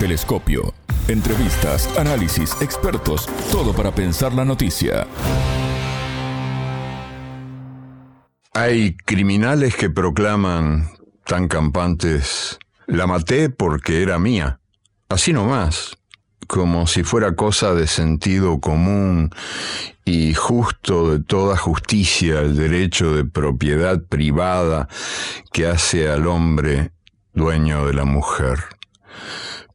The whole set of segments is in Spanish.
Telescopio. Entrevistas, análisis, expertos, todo para pensar la noticia. Hay criminales que proclaman tan campantes, la maté porque era mía. Así nomás, como si fuera cosa de sentido común y justo de toda justicia el derecho de propiedad privada que hace al hombre dueño de la mujer.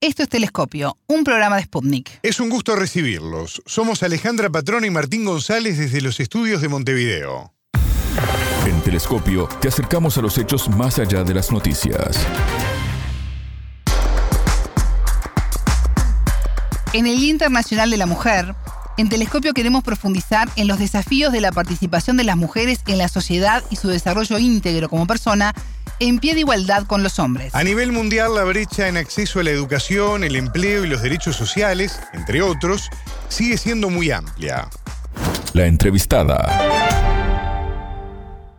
Esto es Telescopio, un programa de Sputnik. Es un gusto recibirlos. Somos Alejandra Patrón y Martín González desde los estudios de Montevideo. En Telescopio te acercamos a los hechos más allá de las noticias. En el Día Internacional de la Mujer, en Telescopio queremos profundizar en los desafíos de la participación de las mujeres en la sociedad y su desarrollo íntegro como persona en pie de igualdad con los hombres. A nivel mundial, la brecha en acceso a la educación, el empleo y los derechos sociales, entre otros, sigue siendo muy amplia. La entrevistada.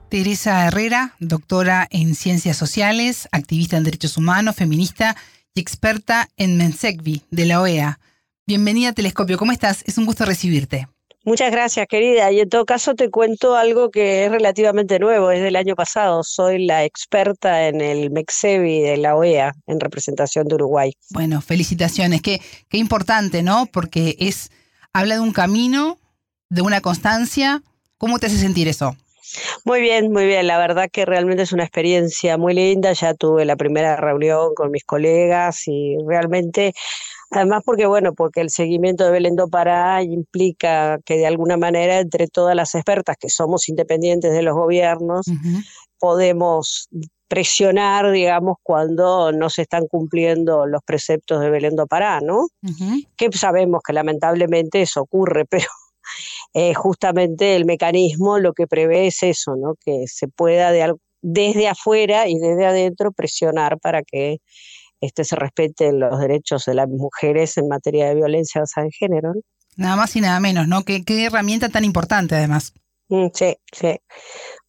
Teresa Herrera, doctora en ciencias sociales, activista en derechos humanos, feminista y experta en Mensecvi de la OEA. Bienvenida a Telescopio, ¿cómo estás? Es un gusto recibirte. Muchas gracias, querida. Y en todo caso te cuento algo que es relativamente nuevo, es del año pasado. Soy la experta en el MEXEVI de la OEA en representación de Uruguay. Bueno, felicitaciones. Qué, qué importante, ¿no? Porque es habla de un camino, de una constancia. ¿Cómo te hace sentir eso? Muy bien, muy bien. La verdad que realmente es una experiencia muy linda. Ya tuve la primera reunión con mis colegas y realmente Además, porque bueno, porque el seguimiento de Belén do Pará implica que de alguna manera entre todas las expertas que somos independientes de los gobiernos, podemos presionar, digamos, cuando no se están cumpliendo los preceptos de Belén do Pará, ¿no? Que sabemos que lamentablemente eso ocurre, pero eh, justamente el mecanismo lo que prevé es eso, ¿no? Que se pueda de, desde afuera y desde adentro presionar para que este, se respeten los derechos de las mujeres en materia de violencia basada en género. Nada más y nada menos, ¿no? Qué, qué herramienta tan importante además. Mm, sí, sí,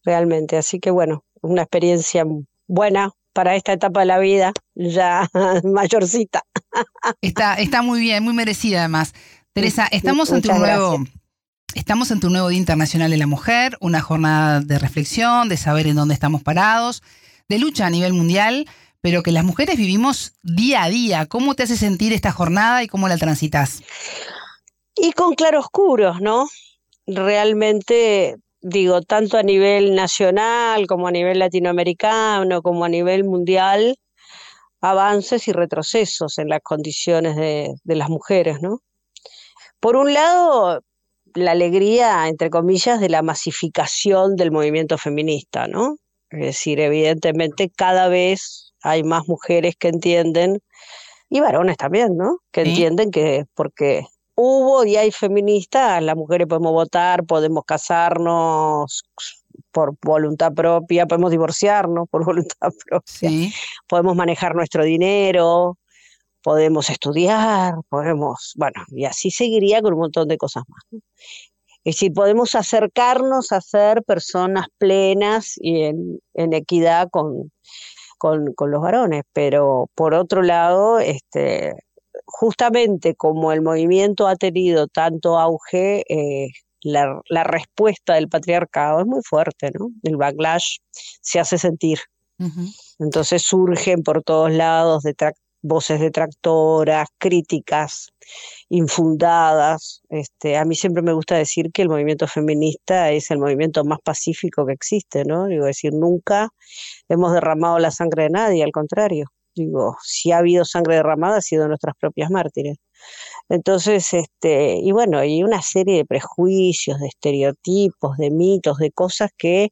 realmente. Así que bueno, una experiencia buena para esta etapa de la vida, ya mayorcita. Está, está muy bien, muy merecida además. Teresa, estamos ante un nuevo, estamos ante un nuevo Día Internacional de la Mujer, una jornada de reflexión, de saber en dónde estamos parados, de lucha a nivel mundial pero que las mujeres vivimos día a día. ¿Cómo te hace sentir esta jornada y cómo la transitas? Y con claroscuros, ¿no? Realmente, digo, tanto a nivel nacional como a nivel latinoamericano, como a nivel mundial, avances y retrocesos en las condiciones de, de las mujeres, ¿no? Por un lado, la alegría, entre comillas, de la masificación del movimiento feminista, ¿no? Es decir, evidentemente cada vez hay más mujeres que entienden, y varones también, ¿no? Que entienden que porque hubo y hay feministas, las mujeres podemos votar, podemos casarnos por voluntad propia, podemos divorciarnos por voluntad propia, podemos manejar nuestro dinero, podemos estudiar, podemos, bueno, y así seguiría con un montón de cosas más. Es decir, podemos acercarnos a ser personas plenas y en, en equidad con, con, los varones, pero por otro lado, este, justamente como el movimiento ha tenido tanto auge, eh, la, respuesta del patriarcado es muy fuerte, ¿no? El backlash se hace sentir. Entonces surgen por todos lados voces detractoras, críticas infundadas. Este, a mí siempre me gusta decir que el movimiento feminista es el movimiento más pacífico que existe, ¿no? Digo, decir, nunca hemos derramado la sangre de nadie, al contrario. Digo, si ha habido sangre derramada ha sido nuestras propias mártires. Entonces, este, y bueno, y una serie de prejuicios, de estereotipos, de mitos, de cosas que,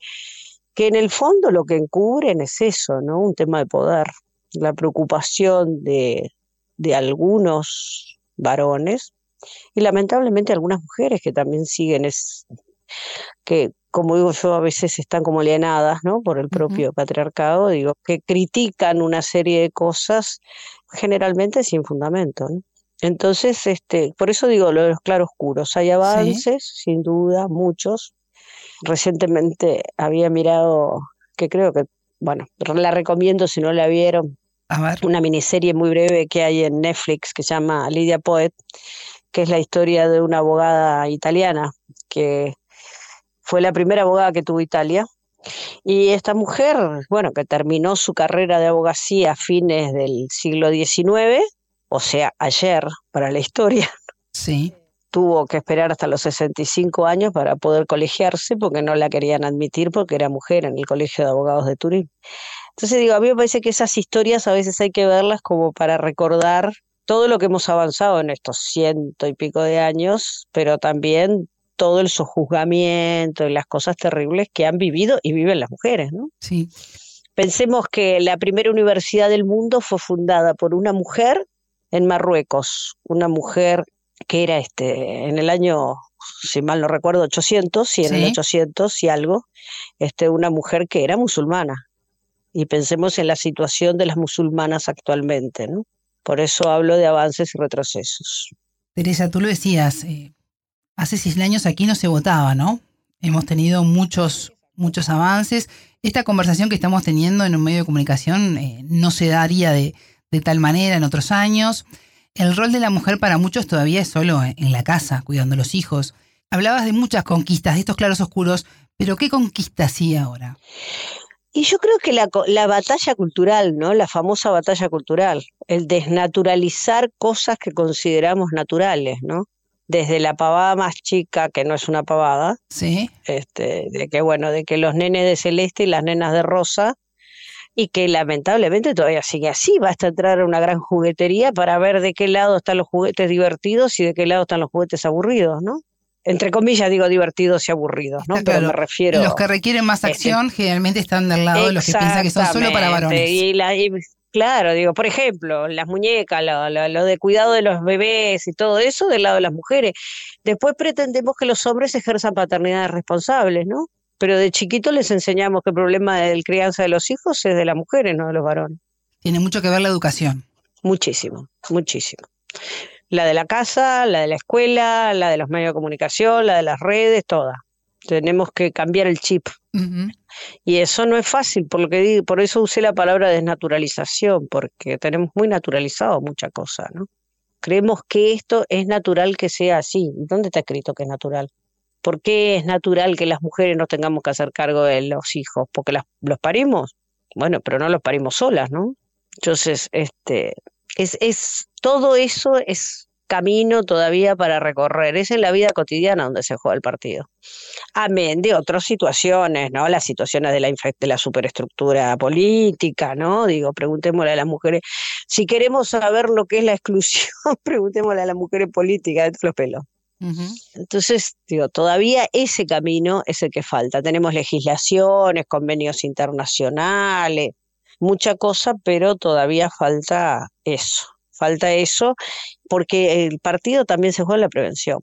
que en el fondo lo que encubren es eso, ¿no? Un tema de poder, la preocupación de, de algunos varones Y lamentablemente algunas mujeres que también siguen es que como digo yo, a veces están como alienadas, ¿no? Por el propio patriarcado, digo, que critican una serie de cosas generalmente sin fundamento, ¿no? Entonces, este, por eso digo lo de los claroscuros. Hay avances, sin duda, muchos. Recientemente había mirado, que creo que, bueno, la recomiendo si no la vieron, una miniserie muy breve que hay en Netflix que se llama Lidia Poet, que es la historia de una abogada italiana que fue la primera abogada que tuvo Italia. Y esta mujer, bueno, que terminó su carrera de abogacía a fines del siglo XIX, o sea, ayer para la historia. Sí. Tuvo que esperar hasta los 65 años para poder colegiarse porque no la querían admitir porque era mujer en el Colegio de Abogados de Turín. Entonces digo, a mí me parece que esas historias a veces hay que verlas como para recordar todo lo que hemos avanzado en estos ciento y pico de años, pero también todo el sojuzgamiento y las cosas terribles que han vivido y viven las mujeres, ¿no? Sí. Pensemos que la primera universidad del mundo fue fundada por una mujer en Marruecos, una mujer que era este en el año si mal no recuerdo 800, y en el 800 y algo, este una mujer que era musulmana. Y pensemos en la situación de las musulmanas actualmente, ¿no? Por eso hablo de avances y retrocesos. Teresa, tú lo decías, eh, hace seis años aquí no se votaba, ¿no? Hemos tenido muchos, muchos avances. Esta conversación que estamos teniendo en un medio de comunicación eh, no se daría de, de tal manera en otros años. El rol de la mujer para muchos todavía es solo en la casa, cuidando a los hijos. Hablabas de muchas conquistas, de estos claros oscuros, pero ¿qué conquista sí ahora? Y yo creo que la, la, batalla cultural, ¿no? La famosa batalla cultural, el desnaturalizar cosas que consideramos naturales, ¿no? desde la pavada más chica, que no es una pavada, sí. este, de que bueno, de que los nenes de celeste y las nenas de rosa, y que lamentablemente todavía sigue así, basta entrar a una gran juguetería para ver de qué lado están los juguetes divertidos y de qué lado están los juguetes aburridos, ¿no? Entre comillas digo divertidos y aburridos, ¿no? Pero me refiero... Los que requieren más este acción generalmente están del lado de los que piensan que son solo para varones. Y, la, Claro, digo, por ejemplo, las muñecas, lo, de cuidado de los bebés y todo eso del lado de las mujeres. Después pretendemos que los hombres ejerzan paternidades responsables, ¿no? Pero de chiquito les enseñamos que el problema de la crianza de los hijos es de las mujeres, no de los varones. Tiene mucho que ver la educación. Muchísimo, muchísimo. La de la casa, la de la escuela, la de los medios de comunicación, la de las redes, toda. Tenemos que cambiar el chip. Y eso no es fácil, por, lo que por eso usé la palabra desnaturalización, porque tenemos muy naturalizado mucha cosa, ¿no? Creemos que esto es natural que sea así. ¿Dónde está escrito que es natural? ¿Por qué es natural que las mujeres no tengamos que hacer cargo de los hijos? ¿Porque las, los parimos? Bueno, pero no los parimos solas, ¿no? Entonces, este, es, es, todo eso es camino todavía para recorrer. Es en la vida cotidiana donde se juega el partido. Amén de otras situaciones, ¿no? Las situaciones de la, de la superestructura política, ¿no? Digo, preguntémosle a las mujeres. Si queremos saber lo que es la exclusión, preguntémosle a las mujeres políticas de los pelos. Entonces, digo, todavía ese camino es el que falta. Tenemos legislaciones, convenios internacionales, mucha cosa, pero todavía falta eso falta eso, porque el partido también se juega en la prevención.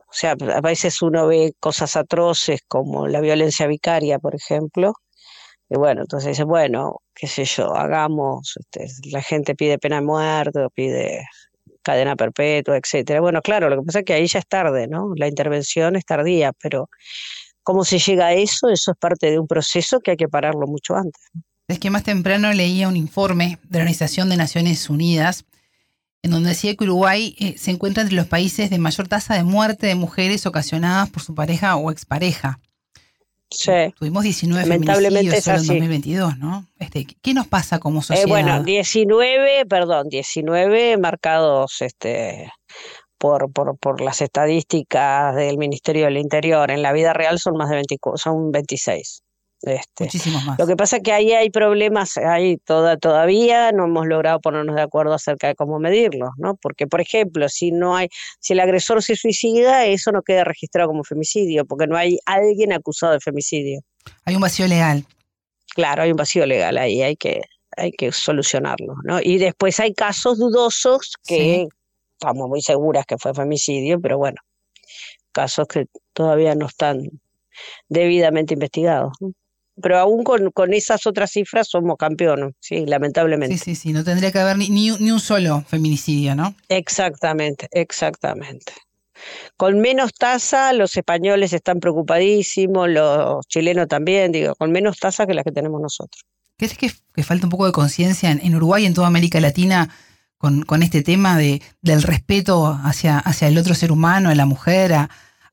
O sea, a veces uno ve cosas atroces como la violencia vicaria, por ejemplo, y bueno, entonces dice, bueno, qué sé yo, hagamos, este, la gente pide pena de muerte, pide cadena perpetua, etcétera. Bueno, claro, lo que pasa es que ahí ya es tarde, ¿no? La intervención es tardía, pero cómo se llega a eso, eso es parte de un proceso que hay que pararlo mucho antes. Es que más temprano leía un informe de la Organización de Naciones Unidas en donde decía que Uruguay eh, se encuentra entre los países de mayor tasa de muerte de mujeres ocasionadas por su pareja o expareja. Sí. Tuvimos 19 feminicidios solo en 2022, ¿no? Este, ¿Qué nos pasa como eh, sociedad? bueno, 19, perdón, 19 marcados este, por, por, por las estadísticas del Ministerio del Interior. En la vida real son más de 24, son 26. Este, Muchísimos más. Lo que pasa es que ahí hay problemas, hay toda, todavía no hemos logrado ponernos de acuerdo acerca de cómo medirlos, ¿no? Porque, por ejemplo, si no hay, si el agresor se suicida, eso no queda registrado como femicidio, porque no hay alguien acusado de femicidio. Hay un vacío legal. Claro, hay un vacío legal ahí, hay que, hay que solucionarlo, ¿no? Y después hay casos dudosos que estamos muy seguras que fue femicidio, pero bueno, casos que todavía no están debidamente investigados. Pero aún con, con esas otras cifras somos campeones, sí, lamentablemente. Sí, sí, sí, no tendría que haber ni, ni, ni un solo feminicidio, ¿no? Exactamente, exactamente. Con menos tasa, los españoles están preocupadísimos, los chilenos también, digo, con menos tasa que la que tenemos nosotros. ¿Crees que, que falta un poco de conciencia en, en, Uruguay y en toda América Latina con, con este tema de, del respeto hacia, hacia el otro ser humano, a la mujer, a,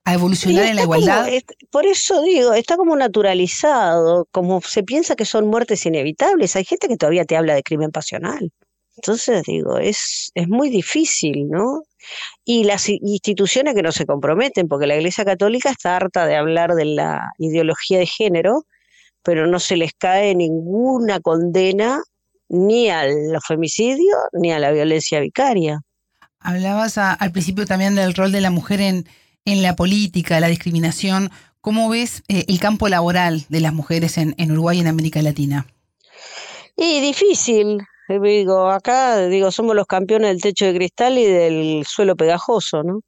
a evolucionar en la igualdad? Como, por eso digo, está como naturalizado, como se piensa que son muertes inevitables. Hay gente que todavía te habla de crimen pasional. Entonces, digo, es, es muy difícil, ¿no? Y las instituciones que no se comprometen, porque la Iglesia Católica está harta de hablar de la ideología de género, pero no se les cae ninguna condena ni al femicidio ni a la violencia vicaria. Hablabas a, al principio también del rol de la mujer en, en la política, la discriminación. ¿Cómo ves eh, el campo laboral de las mujeres en, Uruguay y en América Latina? Y difícil, digo, acá digo, somos los campeones del techo de cristal y del suelo pegajoso, ¿no?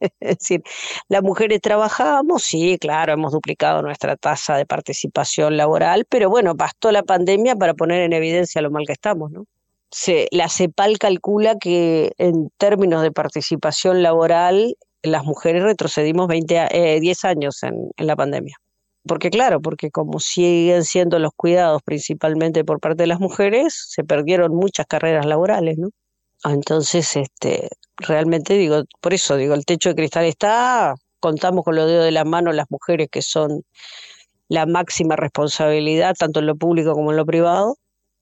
Es decir, las mujeres trabajamos, sí, claro, hemos duplicado nuestra tasa de participación laboral, pero bueno, bastó la pandemia para poner en evidencia lo mal que estamos, ¿no? Se, la CEPAL calcula que en términos de participación laboral, las mujeres retrocedimos 20, eh, 10 años en, la pandemia porque claro, porque como siguen siendo los cuidados principalmente por parte de las mujeres, se perdieron muchas carreras laborales, ¿no? Entonces, este, realmente digo, por eso digo, el techo de cristal está, contamos con los dedos de la mano las mujeres que son la máxima responsabilidad, tanto en lo público como en lo privado,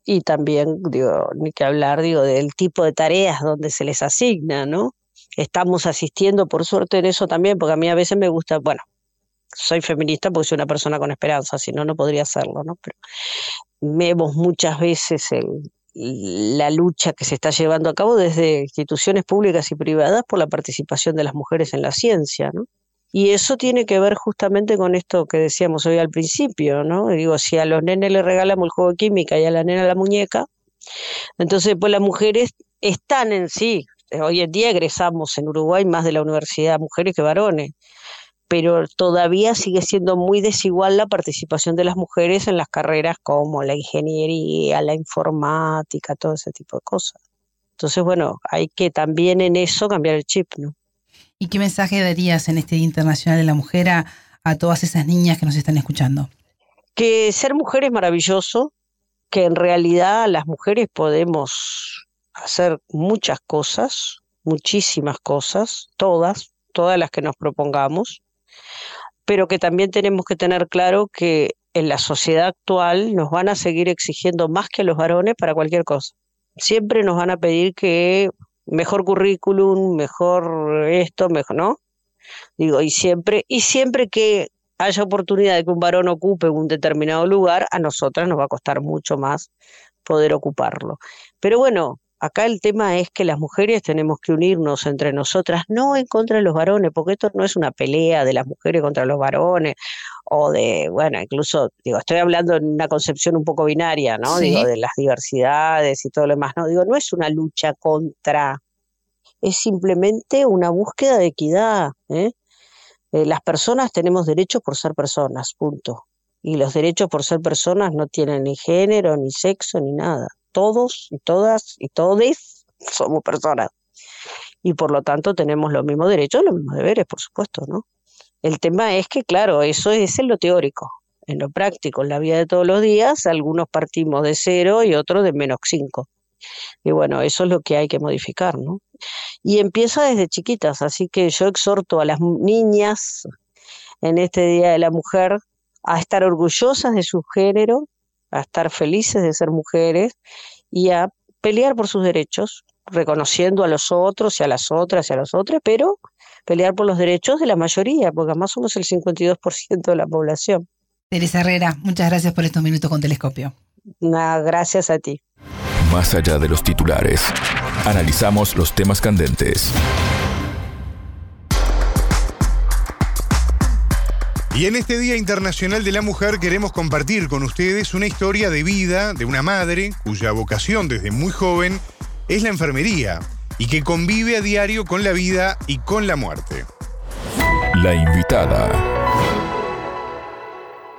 y también, digo, ni que hablar, digo, del tipo de tareas donde se les asigna, ¿no? Estamos asistiendo, por suerte, en eso también, porque a mí a veces me gusta, bueno, soy feminista porque soy una persona con esperanza, si no, no podría hacerlo, ¿no? Pero vemos muchas veces la lucha que se está llevando a cabo desde instituciones públicas y privadas por la participación de las mujeres en la ciencia, ¿no? Y eso tiene que ver justamente con esto que decíamos hoy al principio, ¿no? Digo, si a los nenes le regalamos el juego de química y a la nena la muñeca, entonces pues las mujeres están en sí, hoy en día egresamos en Uruguay más de la universidad mujeres que varones, pero todavía sigue siendo muy desigual la participación de las mujeres en las carreras como la ingeniería, la informática, todo ese tipo de cosas. Entonces, bueno, hay que también en eso cambiar el chip, ¿no? ¿Y qué mensaje darías en este Día Internacional de la Mujer a, a todas esas niñas que nos están escuchando? Que ser mujer es maravilloso, que en realidad las mujeres podemos hacer muchas cosas, muchísimas cosas, todas, todas las que nos propongamos, pero que también tenemos que tener claro que en la sociedad actual nos van a seguir exigiendo más que a los varones para cualquier cosa. Siempre nos van a pedir que mejor currículum, mejor esto, mejor, ¿no? Digo, y siempre, y siempre que haya oportunidad de que un varón ocupe un determinado lugar, a nosotras nos va a costar mucho más poder ocuparlo. Pero bueno, Acá el tema es que las mujeres tenemos que unirnos entre nosotras, no en contra de los varones, porque esto no es una pelea de las mujeres contra los varones o de, bueno, incluso, digo, estoy hablando en una concepción un poco binaria, ¿no? Sí. Digo, de las diversidades y todo lo demás, ¿no? Digo, no es una lucha contra, es simplemente una búsqueda de equidad, ¿eh? Eh, las personas tenemos derechos por ser personas, punto. Y los derechos por ser personas no tienen ni género, ni sexo, ni nada todos y todas y todes somos personas. Y por lo tanto tenemos los mismos derechos, los mismos deberes, por supuesto, ¿no? El tema es que, claro, eso es en lo teórico. En lo práctico, en la vida de todos los días, algunos partimos de cero y otros de menos cinco. Y bueno, eso es lo que hay que modificar, ¿no? Y empieza desde chiquitas, así que yo exhorto a las niñas en este Día de la Mujer a estar orgullosas de su género, a estar felices de ser mujeres y a pelear por sus derechos, reconociendo a los otros y a las otras y a los otros, pero pelear por los derechos de la mayoría, porque además somos el 52% de la población. Teresa Herrera, muchas gracias por estos minutos con Telescopio. Nada, gracias a ti. Más allá de los titulares, analizamos los temas candentes. Y en este Día Internacional de la Mujer queremos compartir con ustedes una historia de vida de una madre cuya vocación desde muy joven es la enfermería y que convive a diario con la vida y con la muerte. La invitada.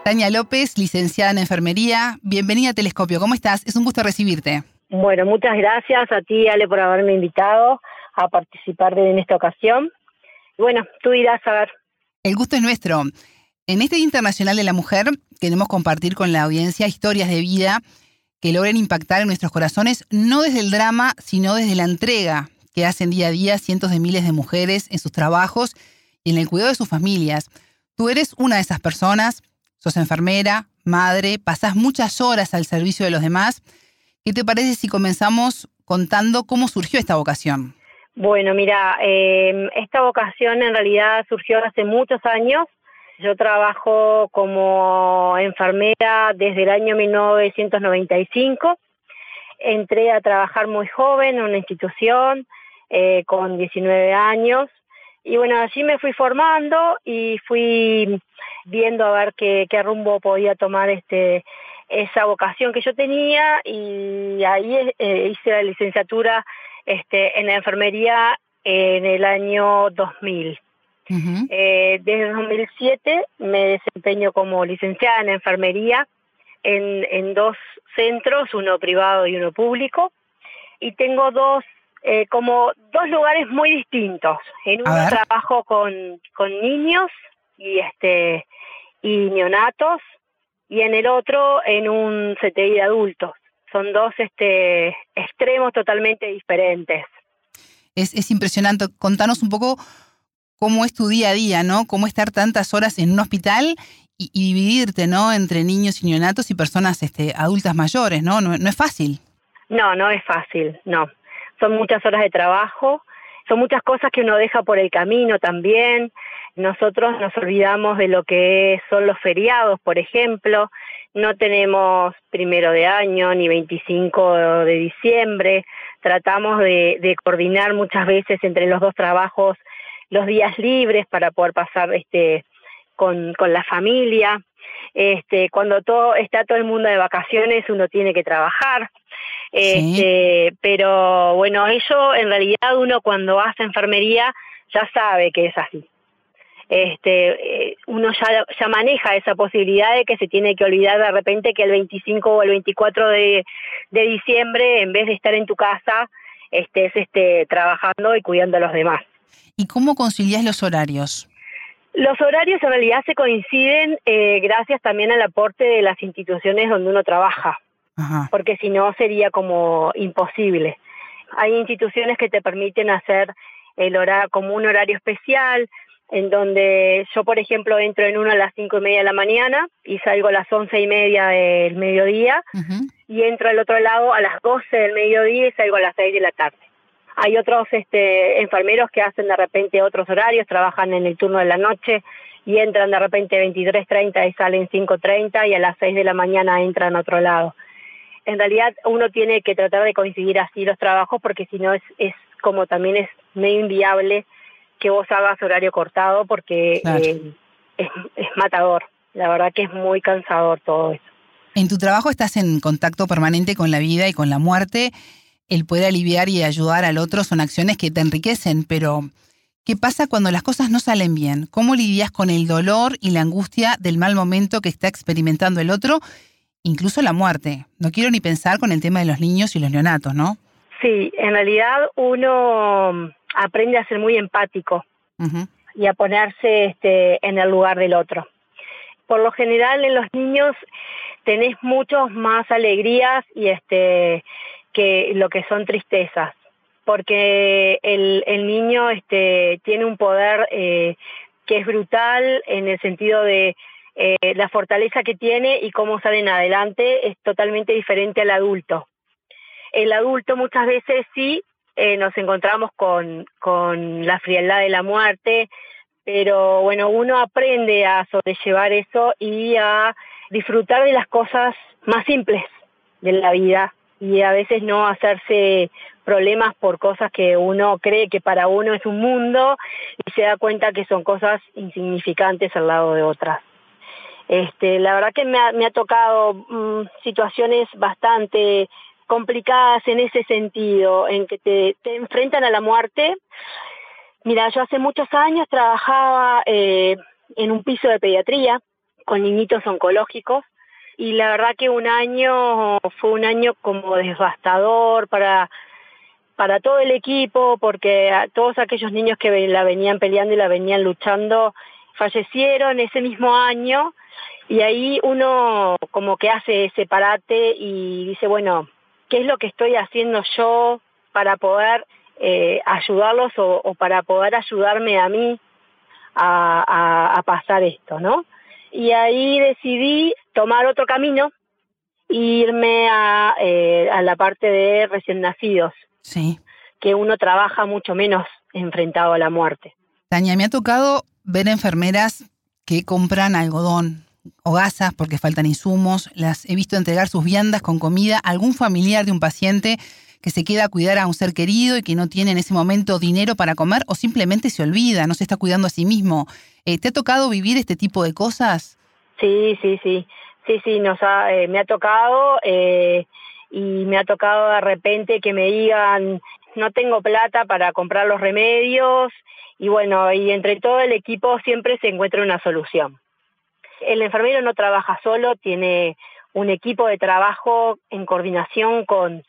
Tania López, licenciada en enfermería. Bienvenida a Telescopio. ¿Cómo estás? Es un gusto recibirte. Bueno, muchas gracias a ti, Ale, por haberme invitado a participar en esta ocasión. Bueno, tú irás a ver. El gusto es nuestro. En este Día Internacional de la Mujer queremos compartir con la audiencia historias de vida que logren impactar en nuestros corazones, no desde el drama, sino desde la entrega que hacen día a día cientos de miles de mujeres en sus trabajos y en el cuidado de sus familias. Tú eres una de esas personas, sos enfermera, madre, pasás muchas horas al servicio de los demás. ¿Qué te parece si comenzamos contando cómo surgió esta vocación? Bueno, mira, eh, esta vocación en realidad surgió hace muchos años yo trabajo como enfermera desde el año 1995. Entré a trabajar muy joven en una institución eh, con 19 años y bueno, allí me fui formando y fui viendo a ver qué, rumbo podía tomar este esa vocación que yo tenía y ahí eh, hice la licenciatura este, en enfermería en el año 2000. Eh, desde 2007 me desempeño como licenciada en enfermería en, dos centros, uno privado y uno público, y tengo dos eh, como dos lugares muy distintos. En uno trabajo con, con niños y este y neonatos y en el otro en un CTI de adultos. Son dos este extremos totalmente diferentes. Es, es impresionante. Contanos un poco cómo es tu día a día, ¿no? Cómo estar tantas horas en un hospital y, dividirte, ¿no? Entre niños y neonatos y personas este, adultas mayores, ¿no? ¿no? es fácil. No, no es fácil, no. Son muchas horas de trabajo, son muchas cosas que uno deja por el camino también. Nosotros nos olvidamos de lo que son los feriados, por ejemplo. No tenemos primero de año ni 25 de diciembre. Tratamos de, de coordinar muchas veces entre los dos trabajos los días libres para poder pasar este con, con la familia. Este, cuando todo está todo el mundo de vacaciones, uno tiene que trabajar. Este, pero bueno, eso en realidad uno cuando hace enfermería ya sabe que es así. Este, eh, uno ya, ya maneja esa posibilidad de que se tiene que olvidar de repente que el 25 o el 24 de, de diciembre, en vez de estar en tu casa, estés este, trabajando y cuidando a los demás. ¿Y cómo concilias los horarios? Los horarios en realidad se coinciden eh, gracias también al aporte de las instituciones donde uno trabaja, porque si no sería como imposible. Hay instituciones que te permiten hacer el horario como un horario especial, en donde yo, por ejemplo, entro en uno a las cinco y media de la mañana y salgo a las once y media del mediodía, y entro al otro lado a las doce del mediodía y salgo a las seis de la tarde. Hay otros este, enfermeros que hacen de repente otros horarios, trabajan en el turno de la noche y entran de repente 23.30 y salen 5.30 y a las 6 de la mañana entran a otro lado. En realidad uno tiene que tratar de coincidir así los trabajos porque si no es, es como también es medio inviable que vos hagas horario cortado porque eh, es, es matador. La verdad que es muy cansador todo eso. En tu trabajo estás en contacto permanente con la vida y con la muerte el poder aliviar y ayudar al otro son acciones que te enriquecen, pero ¿qué pasa cuando las cosas no salen bien? ¿Cómo lidias con el dolor y la angustia del mal momento que está experimentando el otro? Incluso la muerte. No quiero ni pensar con el tema de los niños y los neonatos, ¿no? Sí, en realidad uno aprende a ser muy empático y a ponerse este, en el lugar del otro. Por lo general en los niños tenés muchos más alegrías y este que lo que son tristezas, porque el, el niño este, tiene un poder eh, que es brutal en el sentido de eh, la fortaleza que tiene y cómo salen adelante es totalmente diferente al adulto. El adulto muchas veces sí eh, nos encontramos con, con la frialdad de la muerte, pero bueno, uno aprende a sobrellevar eso y a disfrutar de las cosas más simples de la vida y a veces no hacerse problemas por cosas que uno cree que para uno es un mundo y se da cuenta que son cosas insignificantes al lado de otras. Este, la verdad que me ha, tocado mm, situaciones bastante complicadas en ese sentido, en que te, te enfrentan a la muerte. Mira, yo hace muchos años trabajaba eh, en un piso de pediatría con niñitos oncológicos y la verdad que un año fue un año como devastador para para todo el equipo porque todos aquellos niños que la venían peleando y la venían luchando fallecieron ese mismo año y ahí uno como que hace ese parate y dice, bueno, ¿qué es lo que estoy haciendo yo para poder eh, ayudarlos o, para poder ayudarme a mí a, pasar esto, ¿no? Y ahí decidí tomar otro camino e irme a, eh, a la parte de recién nacidos. Sí. Que uno trabaja mucho menos enfrentado a la muerte. Tania, me ha tocado ver enfermeras que compran algodón o gasas porque faltan insumos. Las he visto entregar sus viandas con comida a algún familiar de un paciente que se queda a cuidar a un ser querido y que no tiene en ese momento dinero para comer o simplemente se olvida, no se está cuidando a sí mismo. Eh, ¿Te ha tocado vivir este tipo de cosas? Sí, sí, sí. Sí, sí, nos eh, me ha tocado eh, y me ha tocado de repente que me digan, no tengo plata para comprar los remedios y bueno, y entre todo el equipo siempre se encuentra una solución. El enfermero no trabaja solo, tiene un equipo de trabajo en coordinación con,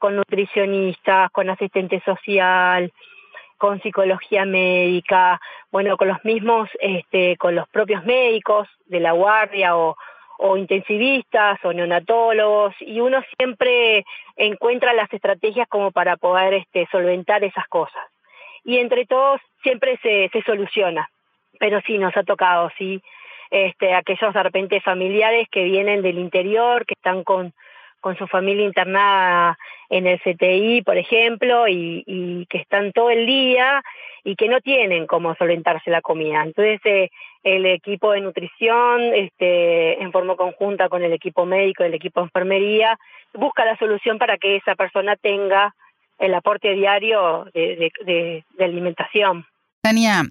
con nutricionistas, con asistente social, con psicología médica, bueno, con los mismos, este, con los propios médicos de la guardia o, intensivistas o neonatólogos y uno siempre encuentra las estrategias como para poder este, solventar esas cosas. Y entre todos siempre se, se soluciona, pero sí nos ha tocado, sí, este, aquellos de repente familiares que vienen del interior, que están con, con su familia internada en el CTI, por ejemplo, y, que están todo el día y que no tienen cómo solventarse la comida. Entonces, eh, el equipo de nutrición, este, en forma conjunta con el equipo médico, el equipo de enfermería, busca la solución para que esa persona tenga el aporte diario de, de, de alimentación. Tania,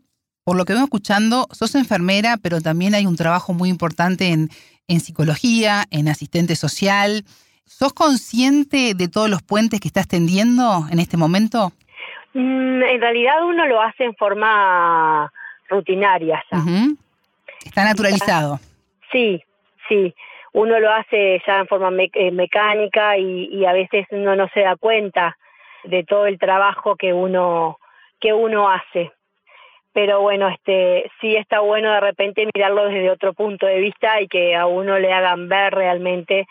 por lo que vengo escuchando, sos enfermera, pero también hay un trabajo muy importante en psicología, en asistente social. ¿Sos consciente de todos los puentes que estás tendiendo en este momento? Mm, en realidad uno lo hace en forma rutinaria. Está naturalizado. Sí, sí. Uno lo hace ya en forma eh, mecánica y, y, a veces uno no se da cuenta de todo el trabajo que uno que uno hace pero bueno, este sí está bueno de repente mirarlo desde otro punto de vista y que a uno le hagan ver realmente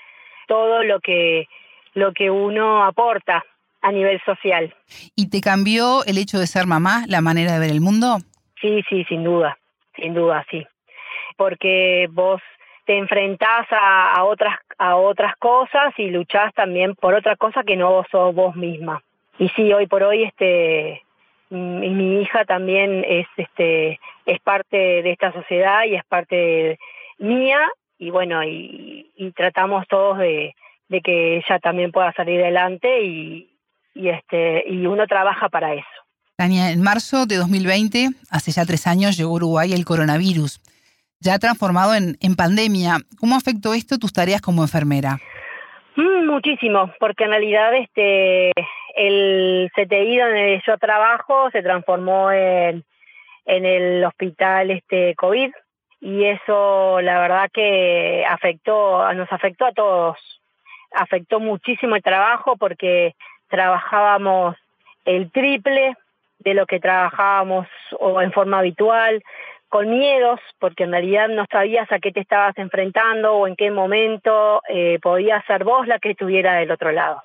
todo lo que lo que uno aporta a nivel social. ¿Y te cambió el hecho de ser mamá, la manera de ver el mundo? Sí, sí, sin duda, sin duda, sí. Porque vos te enfrentás a, a otras a otras cosas y luchás también por otra cosa que no sos vos misma. Y sí, hoy por hoy este Mm, y mi hija también es este es parte de esta sociedad y es parte mía y bueno y, tratamos todos de, de, que ella también pueda salir adelante y, y este y uno trabaja para eso. Tania, en marzo de 2020, hace ya tres años, llegó a Uruguay el coronavirus, ya transformado en, en pandemia. ¿Cómo afectó esto tus tareas como enfermera? Mm, muchísimo, porque en realidad este el CTI donde yo trabajo se transformó en, en el hospital este COVID y eso la verdad que afectó, nos afectó a todos, afectó muchísimo el trabajo porque trabajábamos el triple de lo que trabajábamos o en forma habitual, con miedos, porque en realidad no sabías a qué te estabas enfrentando o en qué momento eh, podía ser vos la que estuviera del otro lado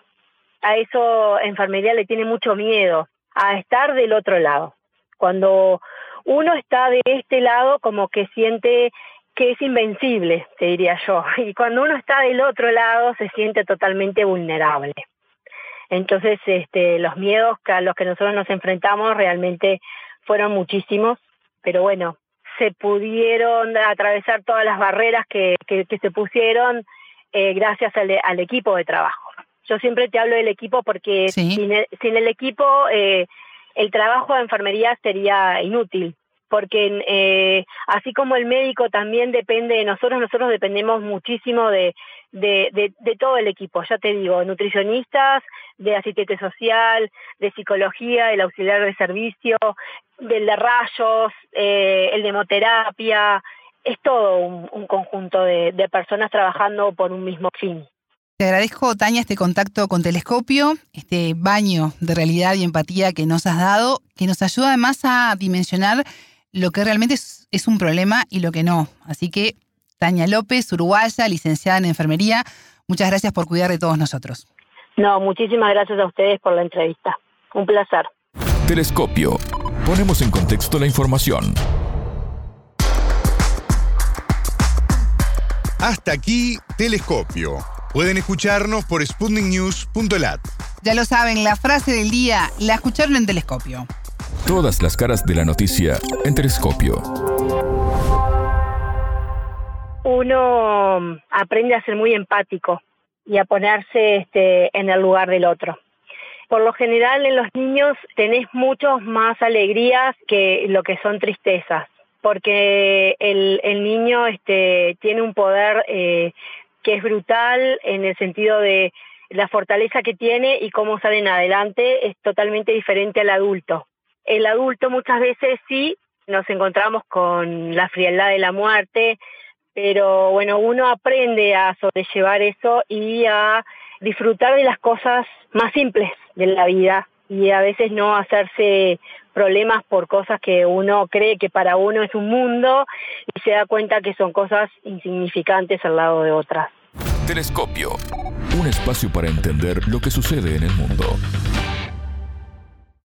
a eso enfermería le tiene mucho miedo, a estar del otro lado. Cuando uno está de este lado, como que siente que es invencible, te diría yo. Y cuando uno está del otro lado, se siente totalmente vulnerable. Entonces, este, los miedos a los que nosotros nos enfrentamos realmente fueron muchísimos, pero bueno, se pudieron atravesar todas las barreras que, que, se pusieron eh, gracias al equipo de trabajo. Yo siempre te hablo del equipo porque sin, el, equipo eh, el trabajo de enfermería sería inútil, porque eh, así como el médico también depende de nosotros, nosotros dependemos muchísimo de, de, todo el equipo, ya te digo, nutricionistas, de asistente social, de psicología, el auxiliar de servicio, del de rayos, eh, el de hemoterapia, es todo un, conjunto de, de personas trabajando por un mismo fin. Te agradezco, Tania, este contacto con Telescopio, este baño de realidad y empatía que nos has dado, que nos ayuda además a dimensionar lo que realmente es, un problema y lo que no. Así que, Tania López, uruguaya, licenciada en enfermería, muchas gracias por cuidar de todos nosotros. No, muchísimas gracias a ustedes por la entrevista. Un placer. Telescopio. Ponemos en contexto la información. Hasta aquí, Telescopio Pueden escucharnos por sputniknews.lat. Ya lo saben, la frase del día la escucharon en Telescopio. Todas las caras de la noticia en Telescopio. Uno mm, aprende a ser muy empático y a ponerse este, en el lugar del otro. Por lo general en los niños tenés muchos más alegrías que lo que son tristezas, porque el, niño este, tiene un poder eh, que es brutal en el sentido de la fortaleza que tiene y cómo salen adelante es totalmente diferente al adulto. El adulto muchas veces sí nos encontramos con la frialdad de la muerte, pero bueno, uno aprende a sobrellevar eso y a disfrutar de las cosas más simples de la vida y a veces no hacerse problemas por cosas que uno cree que para uno es un mundo y se da cuenta que son cosas insignificantes al lado de otras. Telescopio, un espacio para entender lo que sucede en el mundo.